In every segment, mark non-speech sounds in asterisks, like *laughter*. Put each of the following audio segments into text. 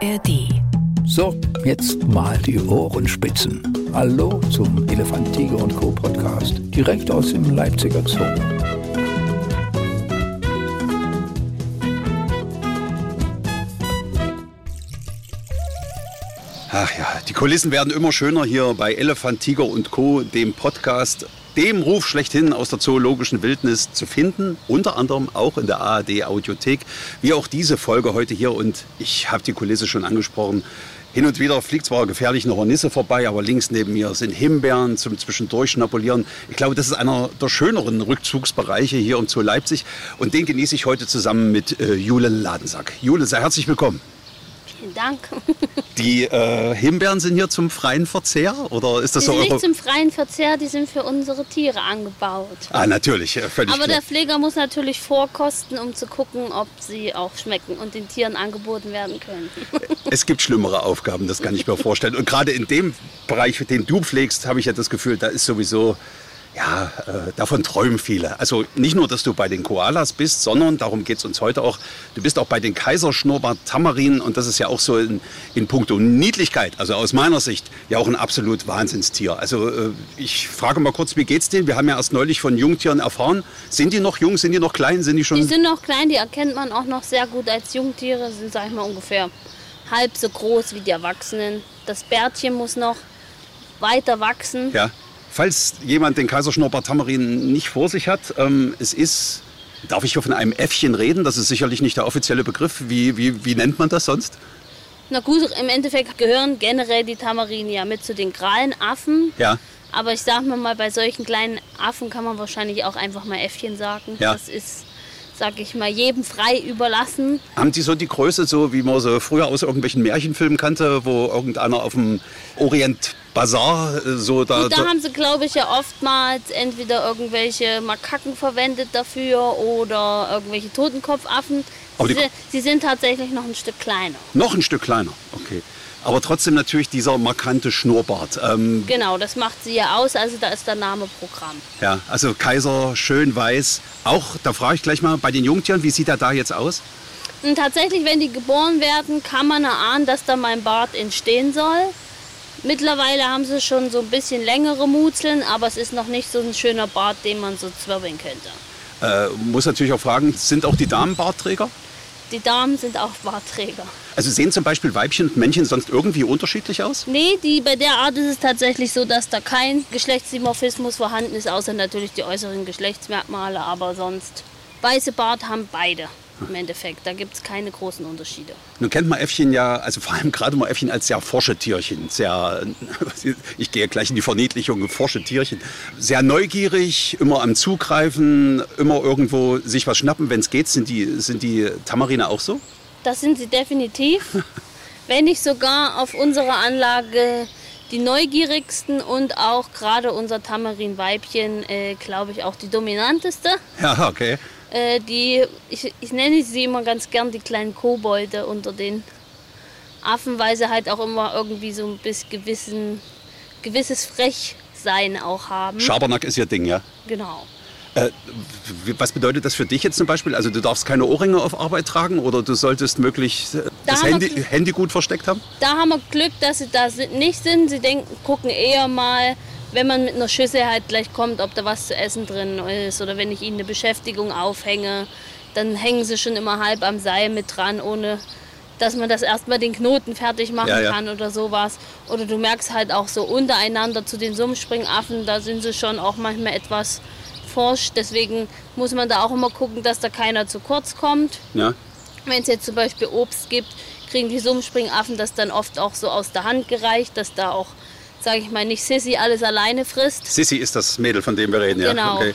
ARD. So, jetzt mal die Ohrenspitzen. Hallo zum Elefant, Tiger und Co. Podcast, direkt aus dem Leipziger Zoo. Ach ja, die Kulissen werden immer schöner hier bei Elefant, Tiger und Co., dem Podcast, dem Ruf schlechthin aus der zoologischen Wildnis zu finden, unter anderem auch in der ARD Audiothek, wie auch diese Folge heute hier. Und ich habe die Kulisse schon angesprochen. Hin und wieder fliegt zwar gefährlich eine Hornisse vorbei, aber links neben mir sind Himbeeren zum Zwischendurch schnapulieren. Ich glaube, das ist einer der schöneren Rückzugsbereiche hier im Zoo Leipzig. Und den genieße ich heute zusammen mit äh, Jule Ladensack. Jule, sehr herzlich willkommen. Vielen Dank. Die äh, Himbeeren sind hier zum freien Verzehr oder ist das Die so sind nicht zum freien Verzehr, die sind für unsere Tiere angebaut. Ah, natürlich, äh, völlig Aber klar. der Pfleger muss natürlich vorkosten, um zu gucken, ob sie auch schmecken und den Tieren angeboten werden können. *laughs* Es gibt schlimmere Aufgaben, das kann ich mir vorstellen. Und gerade in dem Bereich, den du pflegst, habe ich ja das Gefühl, da ist sowieso, ja, äh, davon träumen viele. Also nicht nur, dass du bei den Koalas bist, sondern, darum geht es uns heute auch, du bist auch bei den Kaiserschnurrbart-Tamarinen und das ist ja auch so in, in puncto Niedlichkeit, also aus meiner Sicht, ja auch ein absolut Wahnsinnstier. Also äh, ich frage mal kurz, wie geht's denen? Wir haben ja erst neulich von Jungtieren erfahren. Sind die noch jung, sind die noch klein, sind die schon... Die sind noch klein, die erkennt man auch noch sehr gut als Jungtiere, sind, sag ich mal, ungefähr halb so groß wie die Erwachsenen. Das Bärtchen muss noch weiter wachsen. Ja. Falls jemand den Kaiserschnurrbart-Tamarin nicht vor sich hat, ähm, es ist, darf ich hier von einem Äffchen reden? Das ist sicherlich nicht der offizielle Begriff. Wie, wie, wie nennt man das sonst? Na gut, im Endeffekt gehören generell die Tamarinen ja mit zu den Krallenaffen. Ja. Aber ich sag mal, bei solchen kleinen Affen kann man wahrscheinlich auch einfach mal Äffchen sagen. Ja. Das ist, sag ich mal, jedem frei überlassen. Haben die so die Größe, so wie man sie früher aus irgendwelchen Märchenfilmen kannte, wo irgendeiner auf dem Orient Bazar äh, so da. Und da haben sie, glaube ich, ja oftmals entweder irgendwelche Makaken verwendet dafür oder irgendwelche Totenkopfaffen. Aber Sie, sie sind tatsächlich noch ein Stück kleiner. noch ein Stück kleiner. Okay. Aber trotzdem natürlich dieser markante Schnurrbart. Ähm, Genau, das macht sie ja aus, also da ist der Name Programm. ja, also Kaiser schön weiß. Auch, da frage ich gleich mal bei den Jungtieren, wie sieht er da jetzt aus? Und tatsächlich, wenn die geboren werden, kann man erahnen, dass da mein Bart entstehen soll. Mittlerweile haben sie schon so ein bisschen längere Mutzeln, aber es ist noch nicht so ein schöner Bart, den man so zwirbeln könnte. Äh, muss natürlich auch fragen, sind auch die Damen Bartträger? Die Damen sind auch Bartträger. Also sehen zum Beispiel Weibchen und Männchen sonst irgendwie unterschiedlich aus? Nee, die, bei der Art ist es tatsächlich so, dass da kein Geschlechtsdimorphismus vorhanden ist, außer natürlich die äußeren Geschlechtsmerkmale, aber sonst. Weiße Bart haben beide im Endeffekt. Da gibt es keine großen Unterschiede. Nun kennt man Äffchen ja, also vor allem gerade mal Äffchen als sehr forsche Tierchen. Sehr, *laughs* ich gehe gleich in die Verniedlichung, forsche Tierchen. Sehr neugierig, immer am Zugreifen, immer irgendwo sich was schnappen, wenn es geht. Sind die, sind die Tamarine auch so? Das sind sie definitiv. *laughs* Wenn nicht sogar auf unserer Anlage die neugierigsten und auch gerade unser Tamarin-Weibchen, äh, glaube ich, auch die dominanteste. Ja, okay. Äh, die, ich, ich nenne sie immer ganz gern die kleinen Kobolde unter den Affen, weil sie halt auch immer irgendwie so ein bisschen gewissen, gewisses Frechsein auch haben. Schabernack ist ihr Ding, ja. Genau. Äh, was bedeutet das für dich jetzt zum Beispiel? Also du darfst keine Ohrringe auf Arbeit tragen oder du solltest möglichst äh, das haben wir Handy. Handy gut versteckt haben? Da haben wir Glück, dass sie da sind, nicht sind. Sie denken, gucken eher mal, wenn man mit einer Schüssel halt gleich kommt, ob da was zu essen drin ist. Oder wenn ich ihnen eine Beschäftigung aufhänge, dann hängen sie schon immer halb am Seil mit dran, ohne dass man das erstmal den Knoten fertig machen Ja, ja. kann oder sowas. Oder du merkst halt auch so untereinander zu den Summspringaffen, da sind sie schon auch manchmal etwas forsch. Deswegen muss man da auch immer gucken, dass da keiner zu kurz kommt. Ja. Wenn es jetzt zum Beispiel Obst gibt, kriegen die Summspringaffen das dann oft auch so aus der Hand gereicht, dass da auch, sage ich mal, nicht Sissy alles alleine frisst. Sissy ist das Mädel, von dem wir reden, ja. Genau. Okay.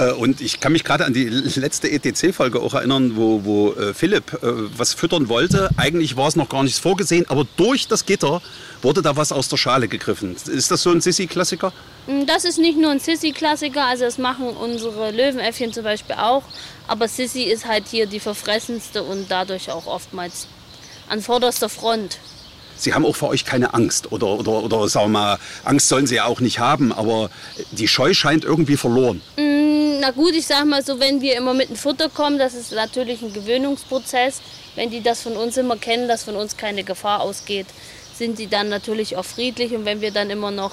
Äh, Und ich kann mich gerade an die *laughs* letzte ETC-Folge auch erinnern, wo, wo äh, Philipp äh, was füttern wollte. Eigentlich war es noch gar nichts vorgesehen, aber durch das Gitter wurde da was aus der Schale gegriffen. Ist das so ein Sissy-Klassiker? Mm, Das ist nicht nur ein Sissy-Klassiker, also das machen unsere Löwenäffchen zum Beispiel auch. Aber Sissy ist halt hier die verfressenste und dadurch auch oftmals an vorderster Front. Sie haben auch vor euch keine Angst oder, oder, oder sagen wir mal, Angst sollen sie ja auch nicht haben, aber die Scheu scheint irgendwie verloren. Mm, na gut, ich sag mal so, wenn wir immer mit dem Futter kommen, das ist natürlich ein Gewöhnungsprozess. Wenn die das von uns immer kennen, dass von uns keine Gefahr ausgeht, sind die dann natürlich auch friedlich. Und wenn wir dann immer noch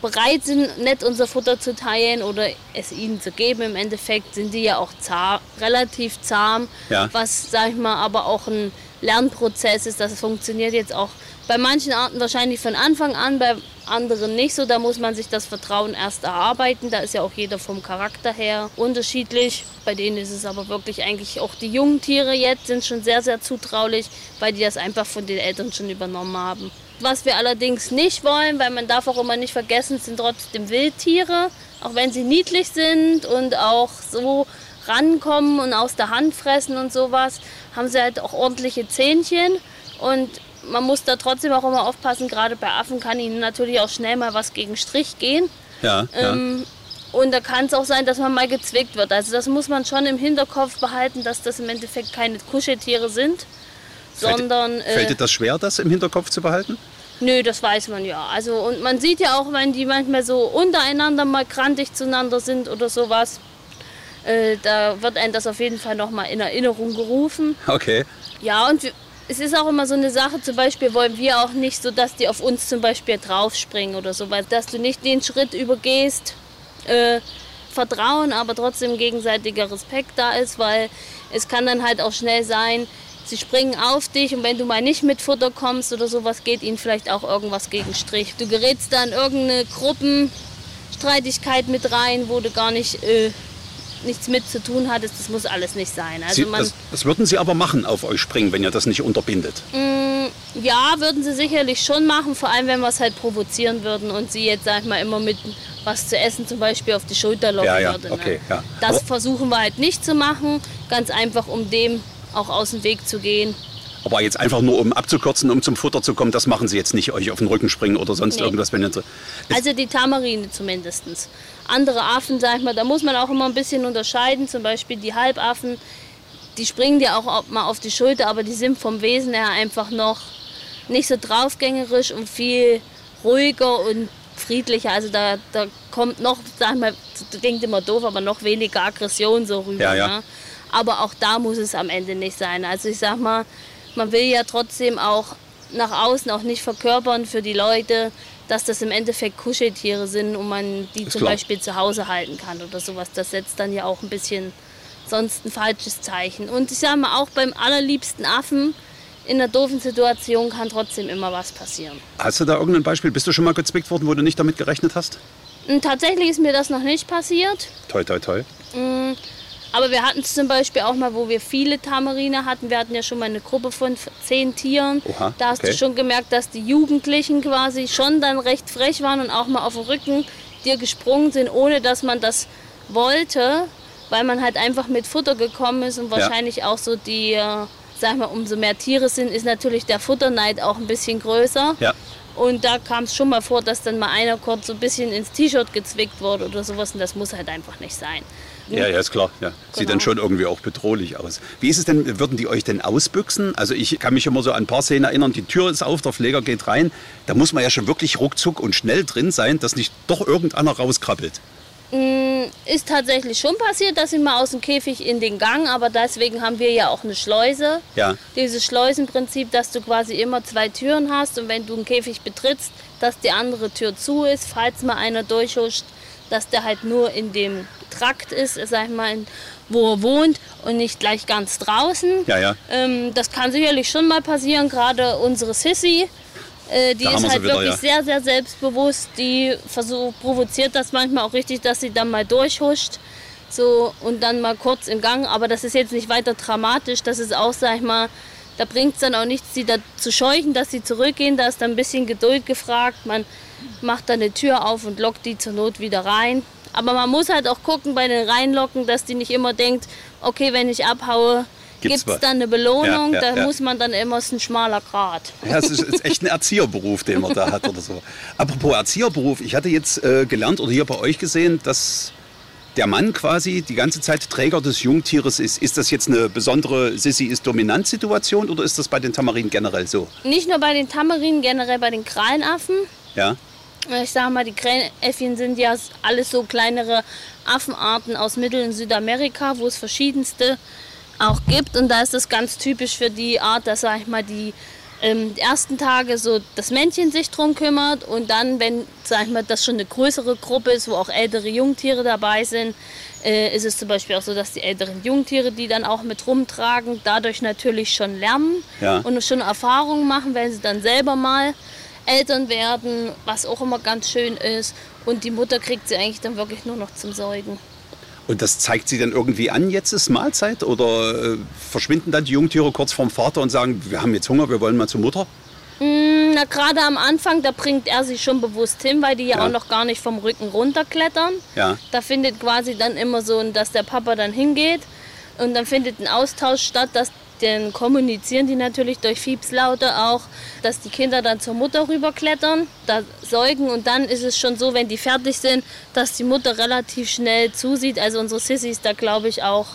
bereit sind, nett unser Futter zu teilen oder es ihnen zu geben, im Endeffekt sind die ja auch zahm, relativ zahm, Ja. was, sag ich mal, aber auch ein Lernprozess ist. Das funktioniert jetzt auch bei manchen Arten wahrscheinlich von Anfang an, bei anderen nicht so. Da muss man sich das Vertrauen erst erarbeiten. Da ist ja auch jeder vom Charakter her unterschiedlich. Bei denen ist es aber wirklich eigentlich auch die jungen Tiere jetzt sind schon sehr, sehr zutraulich, weil die das einfach von den Eltern schon übernommen haben. Was wir allerdings nicht wollen, weil man darf auch immer nicht vergessen, sind trotzdem Wildtiere. Auch wenn sie niedlich sind und auch so rankommen und aus der Hand fressen und sowas, haben sie halt auch ordentliche Zähnchen. Und man muss da trotzdem auch immer aufpassen, gerade bei Affen kann ihnen natürlich auch schnell mal was gegen Strich gehen. Ja, ja. Ähm, und da kann es auch sein, dass man mal gezwickt wird. Also das muss man schon im Hinterkopf behalten, dass das im Endeffekt keine Kuscheltiere sind, Fällt- sondern... Fällt dir Äh, das schwer, das im Hinterkopf zu behalten? nö, das weiß man ja. Also und man sieht ja auch, wenn die manchmal so untereinander mal krantig zueinander sind oder sowas, äh, da wird einem das auf jeden Fall nochmal in Erinnerung gerufen. Okay. Ja, und es ist auch immer so eine Sache, zum Beispiel wollen wir auch nicht so, dass die auf uns zum Beispiel draufspringen oder so, weil dass du nicht den Schritt übergehst, äh, Vertrauen, aber trotzdem gegenseitiger Respekt da ist, weil es kann dann halt auch schnell sein, sie springen auf dich und wenn du mal nicht mit Futter kommst oder sowas, geht ihnen vielleicht auch irgendwas gegen Strich. Du gerätst dann in irgendeine Gruppenstreitigkeit mit rein, wo du gar nicht äh, nichts mit zu tun hattest. Das muss alles nicht sein. Also Sie, man, das, das würden sie aber machen, auf euch springen, wenn ihr das nicht unterbindet. Ja, würden sie sicherlich schon machen, vor allem wenn wir es halt provozieren würden und sie jetzt, sag ich mal, immer mit was zu essen zum Beispiel auf die Schulter locken Ja, ja, würde. okay, ne? ja. Das Aber- versuchen wir halt nicht zu machen, ganz einfach, um dem auch aus dem Weg zu gehen. Aber jetzt einfach nur, um abzukürzen, um zum Futter zu kommen, das machen sie jetzt nicht, euch auf den Rücken springen oder sonst Nee. irgendwas. Wenn ihr, Also die Tamarine zumindest. Andere Affen, sag ich mal, da muss man auch immer ein bisschen unterscheiden. Zum Beispiel die Halbaffen, die springen dir auch mal auf die Schulter, aber die sind vom Wesen her einfach noch nicht so draufgängerisch und viel ruhiger und friedlicher. Also da, da kommt noch, sag ich mal, das klingt immer doof, aber noch weniger Aggression so rüber. Ja, ja. Ne? Aber auch da muss es am Ende nicht sein. Also ich sag mal, man will ja trotzdem auch nach außen auch nicht verkörpern für die Leute, dass das im Endeffekt Kuscheltiere sind und man die Ist zum klar. Beispiel zu Hause halten kann oder sowas. Das setzt dann ja auch ein bisschen sonst ein falsches Zeichen. Und ich sage mal, auch beim allerliebsten Affen in einer doofen Situation kann trotzdem immer was passieren. hast du da irgendein Beispiel? Bist du schon mal gezwickt worden, wo du nicht damit gerechnet hast? Und tatsächlich ist mir das noch nicht passiert. Toi, toi, toi. Aber wir hatten es zum Beispiel auch mal, wo wir viele Tamarine hatten. Wir hatten ja schon mal eine Gruppe von zehn Tieren. Oha, da hast okay. du schon gemerkt, dass die Jugendlichen quasi schon dann recht frech waren und auch mal auf den Rücken dir gesprungen sind, ohne dass man das wollte, weil man halt einfach mit Futter gekommen ist und wahrscheinlich auch so die, äh, sag mal, umso mehr Tiere sind, ist natürlich der Futterneid auch ein bisschen größer. Ja. Und da kam es schon mal vor, dass dann mal einer kurz so ein bisschen ins T-Shirt gezwickt wurde oder sowas. Und das muss halt einfach nicht sein. Ja, ja, ist klar. Ja. Sieht Genau. dann schon irgendwie auch bedrohlich aus. Wie ist es denn, würden die euch denn ausbüchsen? Also ich kann mich immer so an ein paar Szenen erinnern, die Tür ist auf, der Pfleger geht rein. Da muss man ja schon wirklich ruckzuck und schnell drin sein, dass nicht doch irgendeiner rauskrabbelt. Ist tatsächlich schon passiert, dass sie mal aus dem Käfig in den Gang, aber deswegen haben wir ja auch eine Schleuse. Ja. Dieses Schleusenprinzip, dass du quasi immer zwei Türen hast und wenn du einen Käfig betrittst, dass die andere Tür zu ist, falls mal einer durchhuscht, dass der halt nur in dem Trakt ist, sag ich mal, wo er wohnt und nicht gleich ganz draußen. Ja, ja. Ähm, das kann sicherlich schon mal passieren, gerade unsere Sissy. Äh, die Da ist halt wieder, wirklich ja. sehr, sehr selbstbewusst. Die versucht, provoziert das manchmal auch richtig, dass sie dann mal durchhuscht. So, und dann mal kurz im Gang. Aber das ist jetzt nicht weiter dramatisch. Das ist auch, sag ich mal, da bringt es dann auch nichts, sie da zu scheuchen, dass sie zurückgehen. Da ist dann ein bisschen Geduld gefragt. Man macht dann eine Tür auf und lockt die zur Not wieder rein. Aber man muss halt auch gucken bei den Reinlocken, dass die nicht immer denkt, okay, wenn ich abhaue, Gibt's gibt es dann eine Belohnung. Ja, ja, da ja. muss man dann immer, ist ein schmaler Grat. Ja, es ist, ist echt ein Erzieherberuf, den man da hat oder so. Apropos Erzieherberuf, ich hatte jetzt äh, gelernt oder hier bei euch gesehen, dass der Mann quasi die ganze Zeit Träger des Jungtieres ist. Ist das jetzt eine besondere Sissi ist Dominant-Situation oder ist das bei den Tamarinen generell so? Nicht nur bei den Tamarinen, generell bei den Krallenaffen. Ja, Ich sage mal, die Krähenäffchen sind ja alles so kleinere Affenarten aus Mittel- und Südamerika, wo es verschiedenste auch gibt. Und da ist es ganz typisch für die Art, dass, sag ich mal, die ähm, die ersten Tage so das Männchen sich drum kümmert und dann, wenn sag ich mal, das schon eine größere Gruppe ist, wo auch ältere Jungtiere dabei sind, äh, ist es zum Beispiel auch so, dass die älteren Jungtiere die dann auch mit rumtragen, dadurch natürlich schon lernen Ja. und schon Erfahrungen machen, wenn sie dann selber mal Eltern werden, was auch immer ganz schön ist. Und die Mutter kriegt sie eigentlich dann wirklich nur noch zum Säugen. Und das zeigt sie dann irgendwie an, jetzt ist Mahlzeit? Oder äh, verschwinden dann die Jungtiere kurz vorm Vater und sagen, wir haben jetzt Hunger, wir wollen mal zur Mutter? Na, gerade am Anfang, da bringt er sie schon bewusst hin, weil die ja, Ja. auch noch gar nicht vom Rücken runterklettern. Ja. Da findet quasi dann immer so, dass der Papa dann hingeht und dann findet ein Austausch statt, dass dann kommunizieren die natürlich durch Fiepslaute auch, dass die Kinder dann zur Mutter rüberklettern, da säugen und dann ist es schon so, wenn die fertig sind, dass die Mutter relativ schnell zusieht. Also unsere Sissy ist da glaube ich auch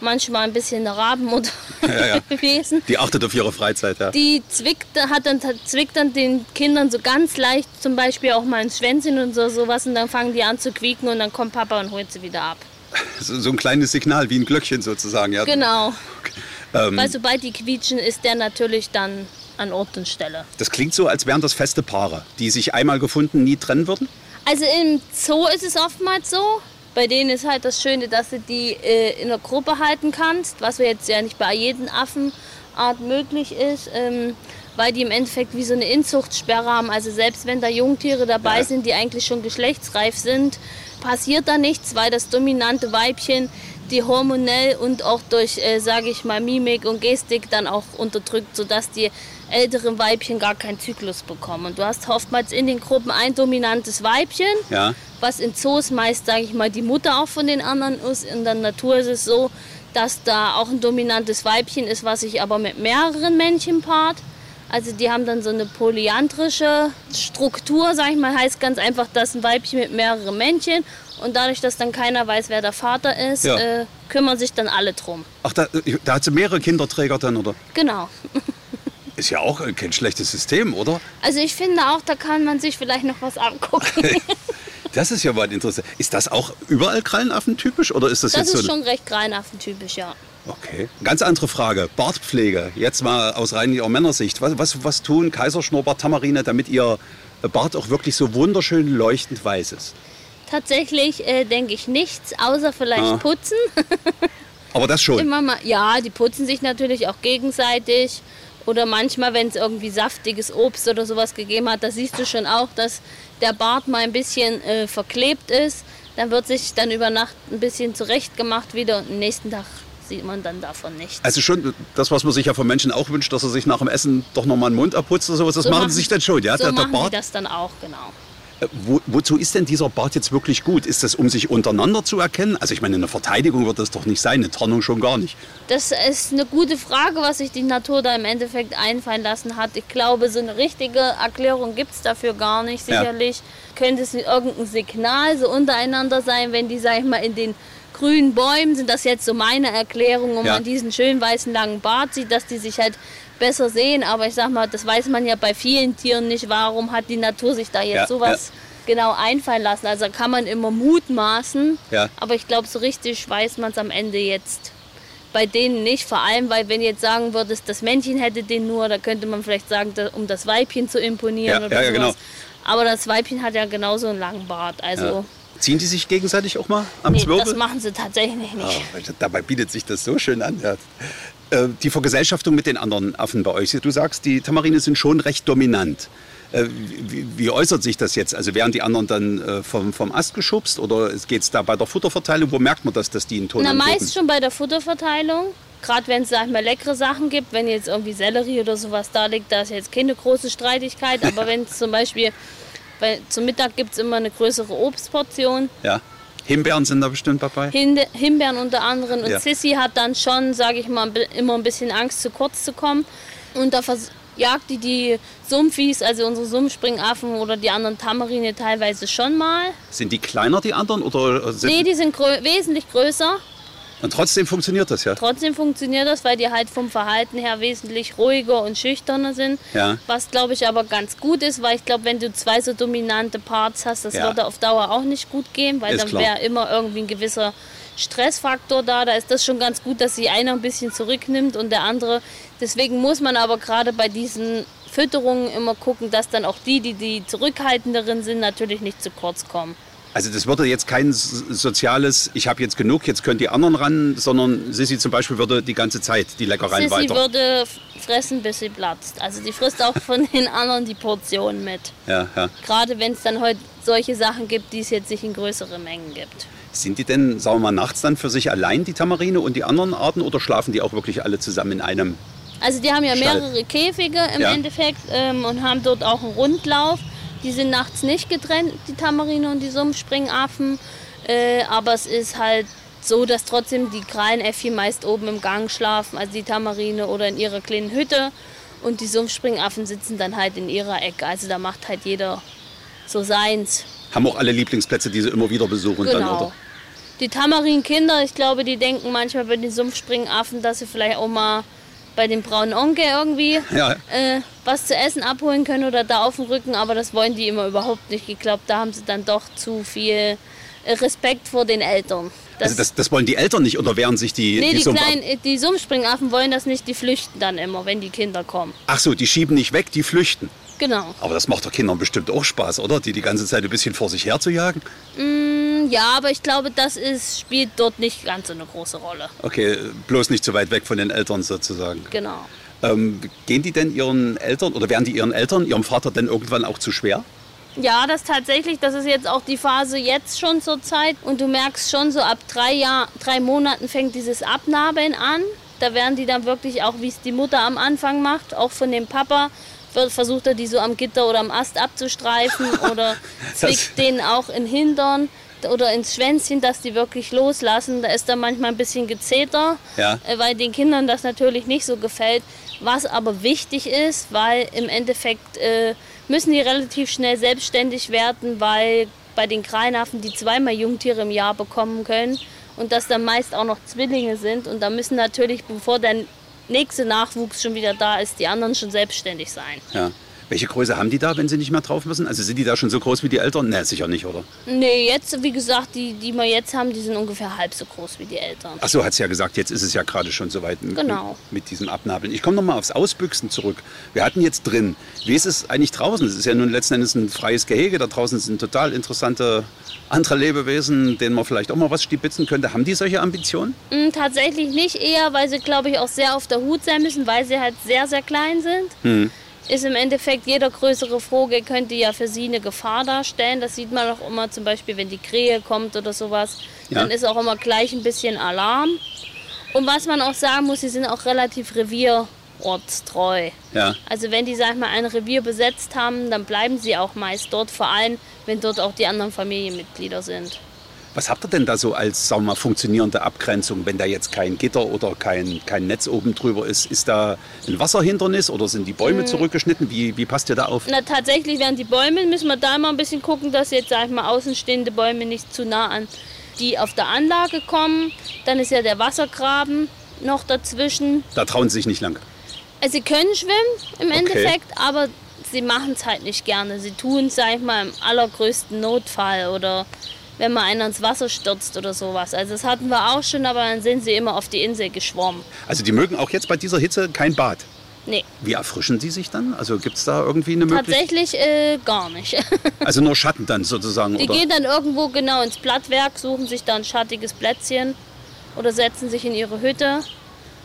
manchmal ein bisschen eine Rabenmutter *laughs* Ja, ja. *laughs* gewesen. Die achtet auf ihre Freizeit, ja. Die zwickt, hat dann, zwickt dann den Kindern so ganz leicht zum Beispiel auch mal ein Schwänzchen und so sowas und dann fangen die an zu quieken und dann kommt Papa und holt sie wieder ab. *laughs* So, so ein kleines Signal, wie ein Glöckchen sozusagen, ja. Genau. Ähm, Weil sobald die quietschen, ist der natürlich dann an Ort und Stelle. das klingt so, als wären das feste Paare, die sich einmal gefunden nie trennen würden. Also im Zoo ist es oftmals so. Bei denen ist halt das Schöne, dass du die äh, in der Gruppe halten kannst, was wir jetzt ja nicht bei jedem Affenart möglich ist, ähm, weil die im Endeffekt wie so eine Inzuchtsperre haben. Also selbst wenn da Jungtiere dabei Ja. sind, die eigentlich schon geschlechtsreif sind, passiert da nichts, weil das dominante Weibchen die hormonell und auch durch, äh, sage ich mal, Mimik und Gestik dann auch unterdrückt, sodass die älteren Weibchen gar keinen Zyklus bekommen. Und du hast oftmals in den Gruppen ein dominantes Weibchen, Ja. was in Zoos meist, sage ich mal, die Mutter auch von den anderen ist. In der Natur ist es so, dass da auch ein dominantes Weibchen ist, was sich aber mit mehreren Männchen paart. Also die haben dann so eine polyandrische Struktur, sage ich mal, heißt ganz einfach, dass ein Weibchen mit mehreren Männchen und dadurch, dass dann keiner weiß, wer der Vater ist, Ja. äh, kümmern sich dann alle drum. Ach, da, da hat sie mehrere Kinderträger dann, oder? Genau. *laughs* Ist ja auch kein schlechtes System, oder? Also ich finde auch, da kann man sich vielleicht noch was abgucken. *laughs* Das ist ja mal interessant. Ist das auch überall Krallenaffen typisch oder ist das, Das jetzt so? ist eine- schon recht greinaffentypisch, ja. Okay. Ganz andere Frage. Bartpflege. Jetzt mal aus rein ihrer Männersicht. Was, was, was tun Kaiserschnurrbart, Tamarine, damit ihr Bart auch wirklich so wunderschön leuchtend weiß ist? Tatsächlich äh, denke ich nichts, außer vielleicht Ah. putzen. *laughs* Aber das schon. Immer mal, ja, die putzen sich natürlich auch gegenseitig. Oder manchmal, wenn es irgendwie saftiges Obst oder sowas gegeben hat, da siehst du schon auch, dass der Bart mal ein bisschen äh, verklebt ist. Dann wird sich dann über Nacht ein bisschen zurechtgemacht wieder und am nächsten Tag sieht man dann davon nichts. Also schon das, was man sich ja von Menschen auch wünscht, dass er sich nach dem Essen doch noch mal den Mund abputzt oder sowas. Das So machen sie sich dann schon, ja? So der, der machen Bart. die das dann auch, genau. Äh, Wo, wozu ist denn dieser Bart jetzt wirklich gut? Ist das, um sich untereinander zu erkennen? Also ich meine, eine Verteidigung wird das doch nicht sein, eine Tarnung schon gar nicht. Das ist eine gute Frage, was sich die Natur da im Endeffekt einfallen lassen hat. Ich glaube, so eine richtige Erklärung gibt es dafür gar nicht. Ja. Sicherlich könnte es irgendein Signal so untereinander sein, wenn die, sag ich mal, in den grünen Bäumen sind. Das jetzt so meine Erklärung, wo Ja. man diesen schönen weißen langen Bart sieht, dass die sich halt besser sehen. Aber ich sag mal, das weiß man ja bei vielen Tieren nicht. Warum hat die Natur sich da jetzt Ja, sowas genau einfallen lassen? Also da kann man immer mutmaßen. Ja. Aber ich glaube, so richtig weiß man es am Ende jetzt bei denen nicht. Vor allem, weil wenn jetzt sagen würdest, das Männchen hätte den nur, da könnte man vielleicht sagen, um das Weibchen zu imponieren Ja, oder ja, ja, sowas. genau. Aber das Weibchen hat ja genauso einen langen Bart. Also Ja. Ziehen die sich gegenseitig auch mal am nee, Zwirbel? das machen sie tatsächlich nicht. Ah, dabei bietet sich das so schön an. Ja. Äh, Die Vergesellschaftung mit den anderen Affen bei euch. Du sagst, die Tamarine sind schon recht dominant. Äh, Wie, wie äußert sich das jetzt? Also werden die anderen dann äh, vom, vom Ast geschubst oder geht es da bei der Futterverteilung? Wo merkt man das, dass die einen Ton Na, angeben? meist schon bei der Futterverteilung. Gerade wenn es, sag ich mal, leckere Sachen gibt, wenn jetzt irgendwie Sellerie oder sowas da liegt, da ist jetzt keine große Streitigkeit. Aber *laughs* wenn es zum Beispiel, weil zum Mittag gibt es immer eine größere Obstportion, Ja. Himbeeren sind da bestimmt dabei. Hinde, Himbeeren unter anderem. Und Ja. Sissy hat dann schon, sage ich mal, immer ein bisschen Angst, zu kurz zu kommen. Und da jagt die die Sumpfis, also unsere Sumpfspringaffen oder die anderen Tamarine teilweise schon mal. Sind die kleiner, die anderen? Oder sind Nee, die sind grö wesentlich größer. Und trotzdem funktioniert das ja. Trotzdem funktioniert das, weil die halt vom Verhalten her wesentlich ruhiger und schüchterner sind. Ja. Was glaube ich aber ganz gut ist, weil ich glaube, wenn du zwei so dominante Parts hast, das Ja. würde auf Dauer auch nicht gut gehen, weil Ist dann wäre immer irgendwie ein gewisser Stressfaktor da. Da ist das schon ganz gut, dass sich einer ein bisschen zurücknimmt und der andere. Deswegen muss man aber gerade bei diesen Fütterungen immer gucken, dass dann auch die, die die zurückhaltenderen sind, natürlich nicht zu kurz kommen. Also das würde jetzt kein soziales, ich habe jetzt genug, jetzt können die anderen ran, sondern Sissi zum Beispiel würde die ganze Zeit die Leckereien Sissy weiter. würde f- fressen, bis sie platzt. Also die frisst auch von den anderen die Portionen mit. Ja, ja. Gerade wenn es dann heute solche Sachen gibt, die es jetzt nicht in größere Mengen gibt. Sind die denn, sagen wir mal, nachts dann für sich allein, die Tamarine und die anderen Arten, oder schlafen die auch wirklich alle zusammen in einem? Also die haben ja Stall. mehrere Käfige im Ja. Endeffekt ähm, und haben dort auch einen Rundlauf. Die sind nachts nicht getrennt, die Tamarine und die Sumpfspringaffen. Äh, aber es ist halt so, dass trotzdem die Krallenäffchen meist oben im Gang schlafen, also die Tamarine oder in ihrer kleinen Hütte. Und die Sumpfspringaffen sitzen dann halt in ihrer Ecke. Also da macht halt jeder so seins. Haben auch alle Lieblingsplätze, die sie immer wieder besuchen dann, Genau. oder? Die Tamarinkinder, ich glaube, die denken manchmal bei den Sumpfspringaffen, dass sie vielleicht auch mal bei dem braunen Onkel irgendwie Ja. äh, was zu essen abholen können oder da auf dem Rücken, aber das wollen die immer überhaupt nicht. Ich glaube, da haben sie dann doch zu viel Respekt vor den Eltern. Das, Also das, das wollen die Eltern nicht oder wehren sich die, nee, die die, kleinen, äh, die Sumpfspringaffen wollen das nicht, die flüchten dann immer, wenn die Kinder kommen. Ach so, die schieben nicht weg, die flüchten. Genau. Aber das macht doch Kindern bestimmt auch Spaß, oder? Die die ganze Zeit ein bisschen vor sich her zu jagen. Mm, Ja, aber ich glaube, das ist, spielt dort nicht ganz so eine große Rolle. Okay, bloß nicht zu weit weg von den Eltern sozusagen. Genau. Ähm, gehen die denn ihren Eltern oder werden die ihren Eltern, ihrem Vater denn irgendwann auch zu schwer? Ja, das tatsächlich, das ist jetzt auch die Phase jetzt schon zur Zeit. Und du merkst schon, so ab drei, Jahr, drei Monaten fängt dieses Abnabeln an. Da werden die dann wirklich auch, wie es die Mutter am Anfang macht, auch von dem Papa, versucht er die so am Gitter oder am Ast abzustreifen *laughs* oder zwickt denen auch in Hintern oder ins Schwänzchen, dass die wirklich loslassen. Da ist dann manchmal ein bisschen Gezeter, Ja. äh, weil den Kindern das natürlich nicht so gefällt. Was aber wichtig ist, weil im Endeffekt äh, müssen die relativ schnell selbstständig werden, weil bei den Krallenaffen die zweimal Jungtiere im Jahr bekommen können und das dann meist auch noch Zwillinge sind. Und da müssen natürlich, bevor der nächste Nachwuchs schon wieder da ist, die anderen schon selbstständig sein. Ja. Welche Größe haben die da, wenn sie nicht mehr drauf müssen? Also sind die da schon so groß wie die Eltern? Ne, sicher nicht, oder? Nee, jetzt, wie gesagt, die, die wir jetzt haben, die sind ungefähr halb so groß wie die Eltern. Ach so, hat es ja gesagt, jetzt ist es ja gerade schon soweit mit, Genau. mit diesem Abnabeln. Ich komme nochmal aufs Ausbüchsen zurück. Wir hatten jetzt drin, wie ist es eigentlich draußen? Es ist ja nun letzten Endes ein freies Gehege. Da draußen sind total interessante andere Lebewesen, denen man vielleicht auch mal was stibitzen könnte. Haben die solche Ambitionen? Mm, Tatsächlich nicht eher, weil sie, glaube ich, auch sehr auf der Hut sein müssen, weil sie halt sehr, sehr klein sind. Hm. Ist im Endeffekt jeder größere Vogel könnte ja für sie eine Gefahr darstellen. Das sieht man auch immer zum Beispiel, wenn die Krähe kommt oder sowas. Ja. Dann ist auch immer gleich ein bisschen Alarm. Und was man auch sagen muss, sie sind auch relativ revierortstreu. Ja. Also wenn die, sag ich mal, ein Revier besetzt haben, dann bleiben sie auch meist dort, vor allem wenn dort auch die anderen Familienmitglieder sind. Was habt ihr denn da so als sagen wir mal, funktionierende Abgrenzung, wenn da jetzt kein Gitter oder kein, kein Netz oben drüber ist? Ist da ein Wasserhindernis oder sind die Bäume zurückgeschnitten? Wie, wie passt ihr da auf? Na, tatsächlich wären die Bäume, müssen wir da mal ein bisschen gucken, dass jetzt, sag ich mal, außenstehende Bäume nicht zu nah an die auf der Anlage kommen. Dann ist ja der Wassergraben noch dazwischen. Da trauen sie sich nicht lang. Also sie können schwimmen im Okay. Endeffekt, aber sie machen es halt nicht gerne. Sie tun es, sag ich mal, im allergrößten Notfall oder wenn mal einer ins Wasser stürzt oder sowas. Also das hatten wir auch schon, aber dann sind sie immer auf die Insel geschwommen. Also die mögen auch jetzt bei dieser Hitze kein Bad. Nee, Wie erfrischen die sich dann? Also gibt es da irgendwie eine Möglichkeit? tatsächlich äh, gar nicht. *laughs* Also nur Schatten dann sozusagen, Die oder? gehen dann irgendwo genau ins Blattwerk, suchen sich da ein schattiges Plätzchen oder setzen sich in ihre Hütte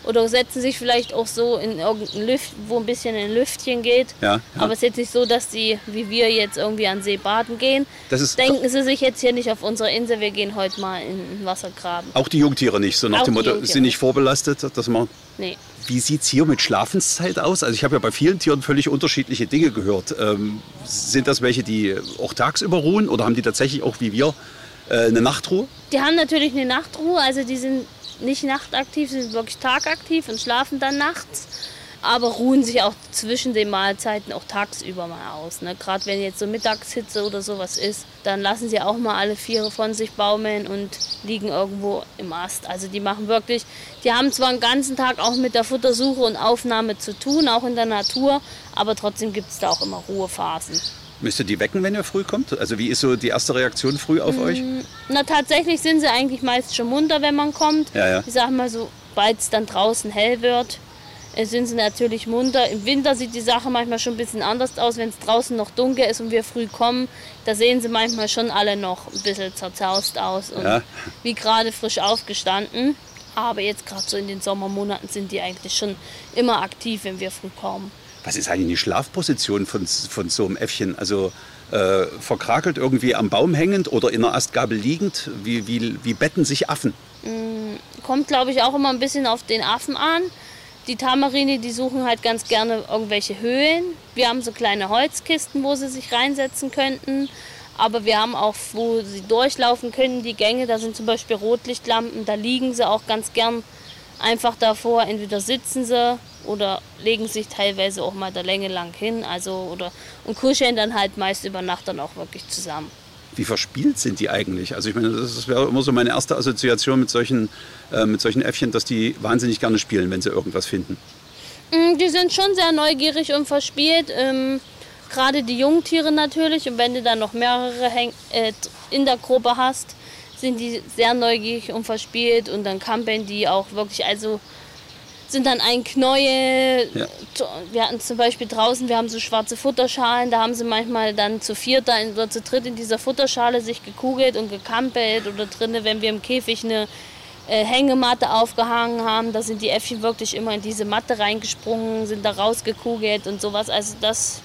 oder setzen sich vielleicht auch so in irgendein Lüft, wo ein bisschen ein Lüftchen geht. Ja, ja. Aber es ist jetzt nicht so, dass sie, wie wir jetzt irgendwie an See baden gehen. Das ist Denken Sie sich jetzt hier nicht auf unserer Insel, wir gehen heute mal in den Wassergraben. auch die Jungtiere nicht, so nach Auch dem Motto, Jungtiere sind nicht vorbelastet, dass man Nee. Wie sieht es hier mit Schlafenszeit aus? Also ich habe ja bei vielen Tieren völlig unterschiedliche Dinge gehört. Ähm, sind das welche, die auch tagsüber ruhen oder haben die tatsächlich auch wie wir äh, eine Nachtruhe? Die haben natürlich eine Nachtruhe, also die sind nicht nachtaktiv, sie sind wirklich tagaktiv und schlafen dann nachts. aber ruhen sich auch zwischen den Mahlzeiten auch tagsüber mal aus. Ne? Gerade wenn jetzt so Mittagshitze oder sowas ist, dann lassen sie auch mal alle Viere von sich baumeln und liegen irgendwo im Ast. Also die machen wirklich, die haben zwar den ganzen Tag auch mit der Futtersuche und Aufnahme zu tun, auch in der Natur, aber trotzdem gibt es da auch immer Ruhephasen. Müsst ihr die wecken, wenn ihr früh kommt? Also wie ist so die erste Reaktion früh auf euch? Mm, na tatsächlich sind sie eigentlich meist schon munter, wenn man kommt. Ja, ja. Ich sag mal so, sobald es dann draußen hell wird, äh, sind sie natürlich munter. Im Winter sieht die Sache manchmal schon ein bisschen anders aus, wenn es draußen noch dunkel ist und wir früh kommen. Da sehen sie manchmal schon alle noch ein bisschen zerzaust aus und Ja. wie gerade frisch aufgestanden. Aber jetzt gerade so in den Sommermonaten sind die eigentlich schon immer aktiv, wenn wir früh kommen. Was ist eigentlich die Schlafposition von, von so einem Äffchen? Also äh, verkrakelt irgendwie am Baum hängend oder in einer Astgabel liegend? Wie, wie, wie betten sich Affen? Kommt, glaube ich, auch immer ein bisschen auf den Affen an. Die Tamarine, die suchen halt ganz gerne irgendwelche Höhlen. Wir haben so kleine Holzkisten, wo sie sich reinsetzen könnten. Aber wir haben auch, wo sie durchlaufen können, die Gänge. Da sind zum Beispiel Rotlichtlampen. Da liegen sie auch ganz gern einfach davor. Entweder sitzen sie oder legen sich teilweise auch mal der Länge lang hin. Also, oder, und kuscheln dann halt meist über Nacht dann auch wirklich zusammen. Wie verspielt sind die eigentlich? Also ich meine, das wäre immer so meine erste Assoziation mit solchen, äh, mit solchen Äffchen, dass die wahnsinnig gerne spielen, wenn sie irgendwas finden. Mm, Die sind schon sehr neugierig und verspielt. Ähm, Gerade die Jungtiere natürlich. Und wenn du dann noch mehrere äh, in der Gruppe hast, sind die sehr neugierig und verspielt. Und dann kampeln die auch wirklich, also sind dann ein Knäuel. Ja. Wir hatten zum Beispiel draußen, wir haben so schwarze Futterschalen, da haben sie manchmal dann zu viert oder zu dritt in dieser Futterschale sich gekugelt und gekampelt oder drinnen, wenn wir im Käfig eine äh, Hängematte aufgehangen haben, da sind die Äffchen wirklich immer in diese Matte reingesprungen, sind da rausgekugelt und sowas. Also das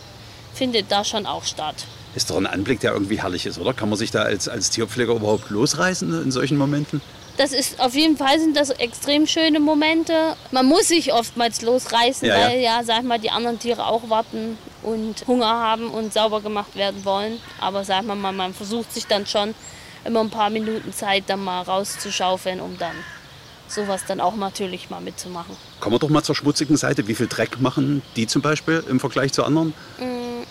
findet da schon auch statt. Ist doch ein Anblick, der irgendwie herrlich ist, oder? Kann man sich da als, als Tierpfleger überhaupt losreißen in solchen Momenten? Das ist auf jeden Fall sind das extrem schöne Momente. Man muss sich oftmals losreißen, Ja, ja. weil ja, sag mal, die anderen Tiere auch warten und Hunger haben und sauber gemacht werden wollen. Aber sag mal, man, man versucht sich dann schon immer ein paar Minuten Zeit dann mal rauszuschaufeln, um dann sowas dann auch natürlich mal mitzumachen. Kommen wir doch mal zur schmutzigen Seite. Wie viel Dreck machen die zum Beispiel im Vergleich zu anderen?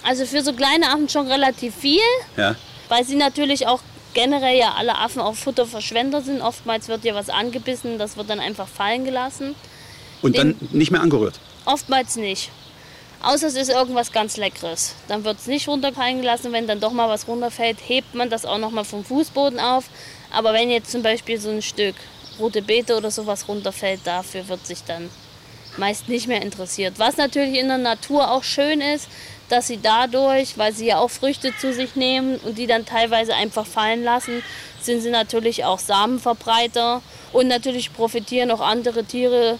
Also für so kleine Affen schon relativ viel, Ja. weil sie natürlich auch generell ja alle Affen auch Futterverschwender sind. Oftmals wird ja was angebissen, das wird dann einfach fallen gelassen. Und dann nicht mehr angerührt. Oftmals nicht. Außer es ist irgendwas ganz Leckeres. Dann wird es nicht runterfallen gelassen. Wenn dann doch mal was runterfällt, hebt man das auch noch mal vom Fußboden auf. Aber wenn jetzt zum Beispiel so ein Stück rote Beete oder sowas runterfällt, dafür wird sich dann meist nicht mehr interessiert. Was natürlich in der Natur auch schön ist, dass sie dadurch, weil sie ja auch Früchte zu sich nehmen und die dann teilweise einfach fallen lassen, sind sie natürlich auch Samenverbreiter und natürlich profitieren auch andere Tiere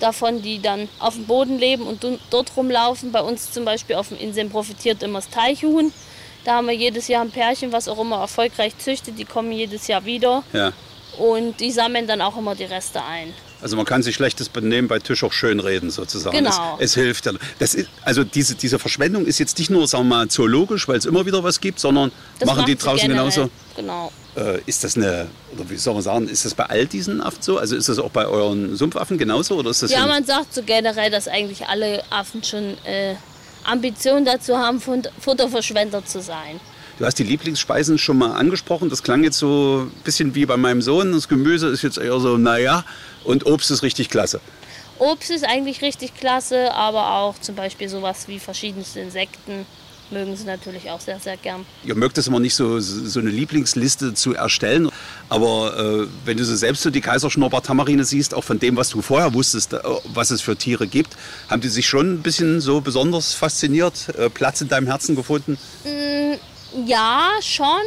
davon, die dann auf dem Boden leben und dort rumlaufen. Bei uns zum Beispiel auf den Inseln profitiert immer das Teichhuhn. Da haben wir jedes Jahr ein Pärchen, was auch immer erfolgreich züchtet. Die kommen jedes Jahr wieder Ja. und die sammeln dann auch immer die Reste ein. Also man kann sich schlechtes Benehmen bei Tisch auch schön reden sozusagen. Genau. Es, es hilft. ist, also diese, diese Verschwendung ist jetzt nicht nur sagen wir mal, zoologisch, weil es immer wieder was gibt, sondern Das machen die draußen generell. genauso. Genau. Äh, ist das eine, oder wie soll man sagen, ist das bei all diesen Affen so? Also ist das auch bei euren Sumpfaffen genauso? Oder ist das Ja, man sagt so generell, dass eigentlich alle Affen schon äh, Ambitionen dazu haben, Fut- Futterverschwender zu sein. Du hast die Lieblingsspeisen schon mal angesprochen. Das klang jetzt so ein bisschen wie bei meinem Sohn. Das Gemüse ist jetzt eher so, naja. Und Obst ist richtig klasse. Obst ist eigentlich richtig klasse, aber auch zum Beispiel sowas wie verschiedenste Insekten mögen sie natürlich auch sehr, sehr gern. Ihr mögt es immer nicht so, so eine Lieblingsliste zu erstellen. Aber äh, wenn du so selbst so die Kaiserschnurrbart-Tamarine siehst, auch von dem, was du vorher wusstest, äh, was es für Tiere gibt, haben die sich schon ein bisschen so besonders fasziniert, äh, Platz in deinem Herzen gefunden? Ja, schon,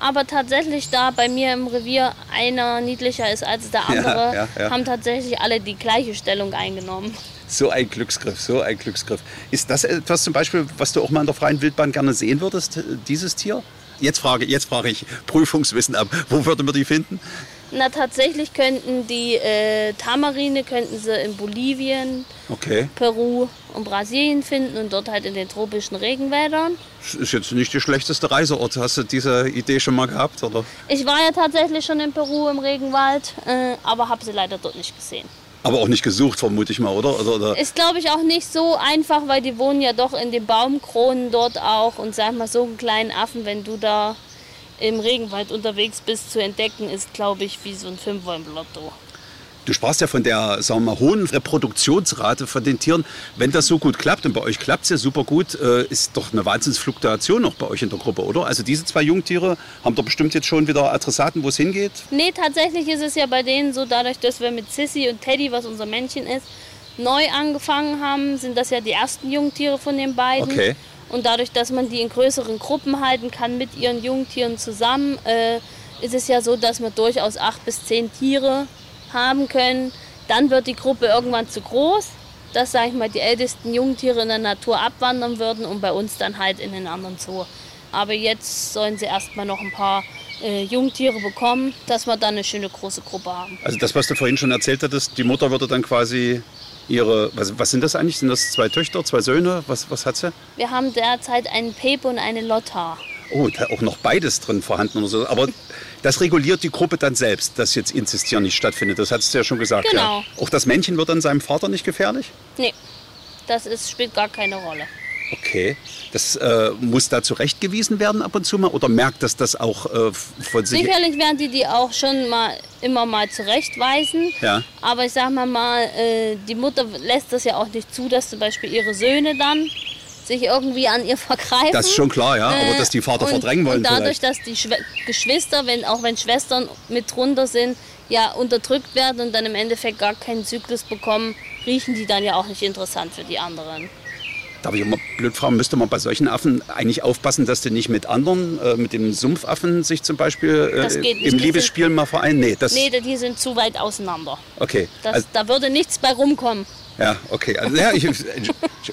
aber tatsächlich da bei mir im Revier einer niedlicher ist als der *laughs* Ja, andere, ja, ja. haben tatsächlich alle die gleiche Stellung eingenommen. So ein Glücksgriff, so ein Glücksgriff. Ist das etwas zum Beispiel, was du auch mal in der freien Wildbahn gerne sehen würdest, dieses Tier? Jetzt frage, jetzt frage ich Prüfungswissen ab. Wo würden wir die finden? Na, tatsächlich könnten die äh, Tamarine könnten sie in Bolivien, Okay. Peru und Brasilien finden und dort halt in den tropischen Regenwäldern. Das ist jetzt nicht der schlechteste Reiseort. Hast du diese Idee schon mal gehabt? Oder? Ich war ja tatsächlich schon in Peru im Regenwald, äh, aber habe sie leider dort nicht gesehen. Aber auch nicht gesucht, vermute ich mal, oder? oder, oder? Ist, glaube ich, auch nicht so einfach, weil die wohnen ja doch in den Baumkronen dort auch. Und sag mal, so einen kleinen Affen, wenn du da im Regenwald unterwegs bist, zu entdecken, ist, glaube ich, wie so ein Fünfer im Lotto. Du sprachst ja von der sagen wir mal, hohen Reproduktionsrate von den Tieren. Wenn das so gut klappt, und bei euch klappt es ja super gut, äh, ist doch eine Wahnsinnsfluktuation noch bei euch in der Gruppe, oder? Also diese zwei Jungtiere haben doch bestimmt jetzt schon wieder Adressaten, wo es hingeht? Nee, tatsächlich ist es ja bei denen so, dadurch, dass wir mit Sissy und Teddy, was unser Männchen ist, neu angefangen haben, sind das ja die ersten Jungtiere von den beiden. Okay. Und dadurch, dass man die in größeren Gruppen halten kann mit ihren Jungtieren zusammen, äh, ist es ja so, dass man durchaus acht bis zehn Tiere haben können. Dann wird die Gruppe irgendwann zu groß, dass, sag ich mal, die ältesten Jungtiere in der Natur abwandern würden und bei uns dann halt in den anderen Zoo. Aber jetzt sollen sie erstmal noch ein paar äh, Jungtiere bekommen, dass wir dann eine schöne große Gruppe haben. Also das, was du vorhin schon erzählt hattest, die Mutter würde dann quasi ihre, was, was sind das eigentlich? Sind das zwei Töchter, zwei Söhne? Was, was hat sie? Wir haben derzeit einen Pepe und eine Lotta. Oh, da auch noch beides drin vorhanden oder so. Aber das reguliert die Gruppe dann selbst, dass jetzt Inzistieren nicht stattfindet. Das hast du ja schon gesagt. Genau. Ja. Auch das Männchen wird dann seinem Vater nicht gefährlich? Nee, das ist, spielt gar keine Rolle. Okay. Das äh, muss da zurechtgewiesen werden ab und zu mal oder merkt das das auch äh, von sich? Sicherlich werden die die auch schon mal immer mal zurechtweisen. Ja. Aber ich sag mal mal, äh, die Mutter lässt das ja auch nicht zu, dass zum Beispiel ihre Söhne dann sich irgendwie an ihr vergreifen. Das ist schon klar, ja. Aber Äh, dass die Vater und, verdrängen wollen Und dadurch, vielleicht. dass die Schwe Geschwister, wenn, auch wenn Schwestern mit drunter sind, ja unterdrückt werden und dann im Endeffekt gar keinen Zyklus bekommen, riechen die dann ja auch nicht interessant für die anderen. Darf ich immer blöd fragen, müsste man bei solchen Affen eigentlich aufpassen, dass die nicht mit anderen, äh, mit dem Sumpfaffen sich zum Beispiel äh, im Liebesspiel mal vereinen? Nee, das. Nee, die sind zu weit auseinander. Okay. Das, Also, da würde nichts bei rumkommen. ja, okay. Also, ja, ich,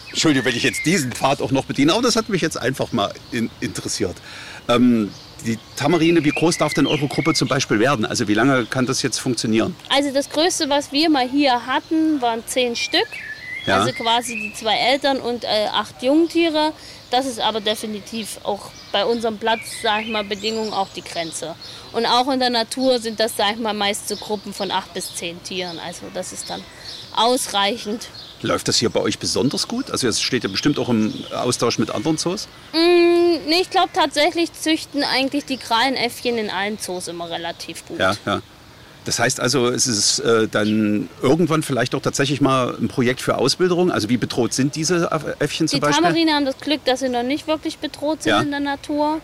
Entschuldigung, wenn ich jetzt diesen Pfad auch noch bediene, aber das hat mich jetzt einfach mal in, interessiert. Ähm, die Tamarine, wie groß darf denn eure Gruppe zum Beispiel werden? Also wie lange kann das jetzt funktionieren? Also das Größte, was wir mal hier hatten, waren zehn Stück. Ja. Also quasi die zwei Eltern und äh, acht Jungtiere. Das ist aber definitiv auch bei unserem Platz, sag ich mal, Bedingungen auch die Grenze. Und auch in der Natur sind das, sag ich mal, meist so Gruppen von acht bis zehn Tieren. Also das ist dann ausreichend. Läuft das hier bei euch besonders gut? Also es steht ja bestimmt auch im Austausch mit anderen Zoos. Mm, nee, ich glaube tatsächlich züchten eigentlich die Krallenäffchen in allen Zoos immer relativ gut. Ja, ja. Das heißt also, es ist äh, dann irgendwann vielleicht auch tatsächlich mal ein Projekt für Ausbilderung. Also wie bedroht sind diese Äffchen zum Die Beispiel? Tamarine haben das Glück, dass sie noch nicht wirklich bedroht sind Ja. in der Natur.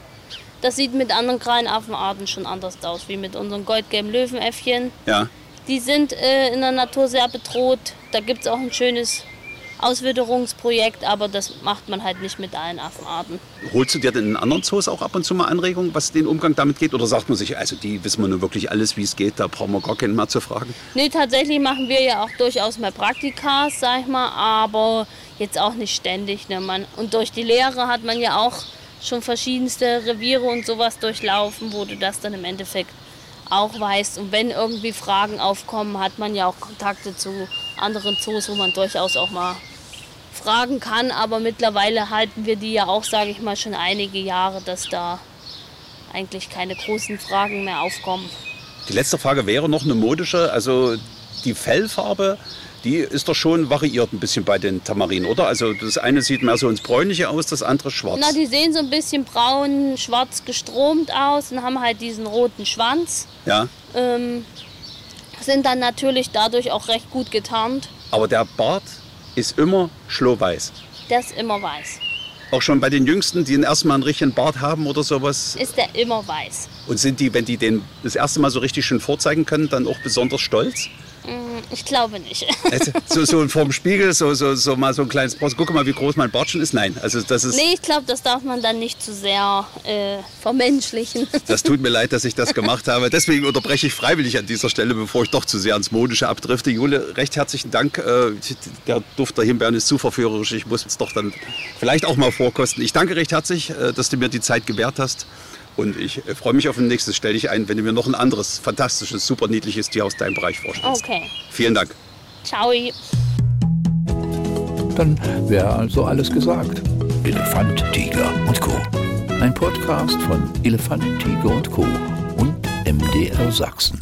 Das sieht mit anderen Krallenaffenarten schon anders aus, wie mit unseren goldgelben Löwenäffchen. Ja. Die sind äh, in der Natur sehr bedroht. Da gibt es auch ein schönes Auswitterungsprojekt, aber das macht man halt nicht mit allen Affenarten. Holst du dir denn in anderen Zoos auch ab und zu mal Anregungen, was den Umgang damit geht? Oder sagt man sich, also die wissen wir nun wirklich alles, wie es geht, da brauchen wir gar keinen mehr zu fragen? Nee, tatsächlich machen wir ja auch durchaus mal Praktikas, sag ich mal, aber jetzt auch nicht ständig. Ne? Man, und durch die Lehre hat man ja auch schon verschiedenste Reviere und sowas durchlaufen, wo du das dann im Endeffekt auch weißt. Und wenn irgendwie Fragen aufkommen, hat man ja auch Kontakte zu anderen Zoos, wo man durchaus auch mal fragen kann. Aber mittlerweile halten wir die ja auch, sage ich mal, schon einige Jahre, dass da eigentlich keine großen Fragen mehr aufkommen. Die letzte Frage wäre noch eine modische. Also die Fellfarbe, die ist doch schon variiert ein bisschen bei den Tamarinen, oder? Also das eine sieht mehr so ins Bräunliche aus, das andere schwarz. Na, die sehen so ein bisschen braun, schwarz gestromt aus und haben halt diesen roten Schwanz. ja. Ähm, sind dann natürlich dadurch auch recht gut getarnt. Aber der Bart ist immer schlohweiß. Der ist immer weiß. Auch schon bei den Jüngsten, die erstmal einen richtigen Bart haben oder sowas. Ist der immer weiß. Und sind die, wenn die den das erste Mal so richtig schön vorzeigen können, dann auch besonders stolz? Mm, Ich glaube nicht. *laughs* Also, so, so vorm Spiegel, so, so, so mal so ein kleines Bart. Guck mal, wie groß mein schon ist. Nein, also das ist. nee, ich glaube, das darf man dann nicht zu sehr äh, vermenschlichen. *laughs* Das tut mir leid, dass ich das gemacht habe. Deswegen unterbreche ich freiwillig an dieser Stelle, bevor ich doch zu sehr ans Modische abdrifte. Jule, recht herzlichen Dank. Äh, Der Duft der Himbeeren ist zu verführerisch. Ich muss es doch dann vielleicht auch mal vorkosten. Ich danke recht herzlich, äh, dass du mir die Zeit gewährt hast. Und ich äh, freue mich auf ein nächstes. Stell dich ein, wenn du mir noch ein anderes, fantastisches, super niedliches Tier aus deinem Bereich vorstellst. Okay. Vielen Dank. Ciao. Dann wäre also alles gesagt. Elefant, Tiger und Co. Ein Podcast von Elefant, Tiger und Co. und MDR Sachsen.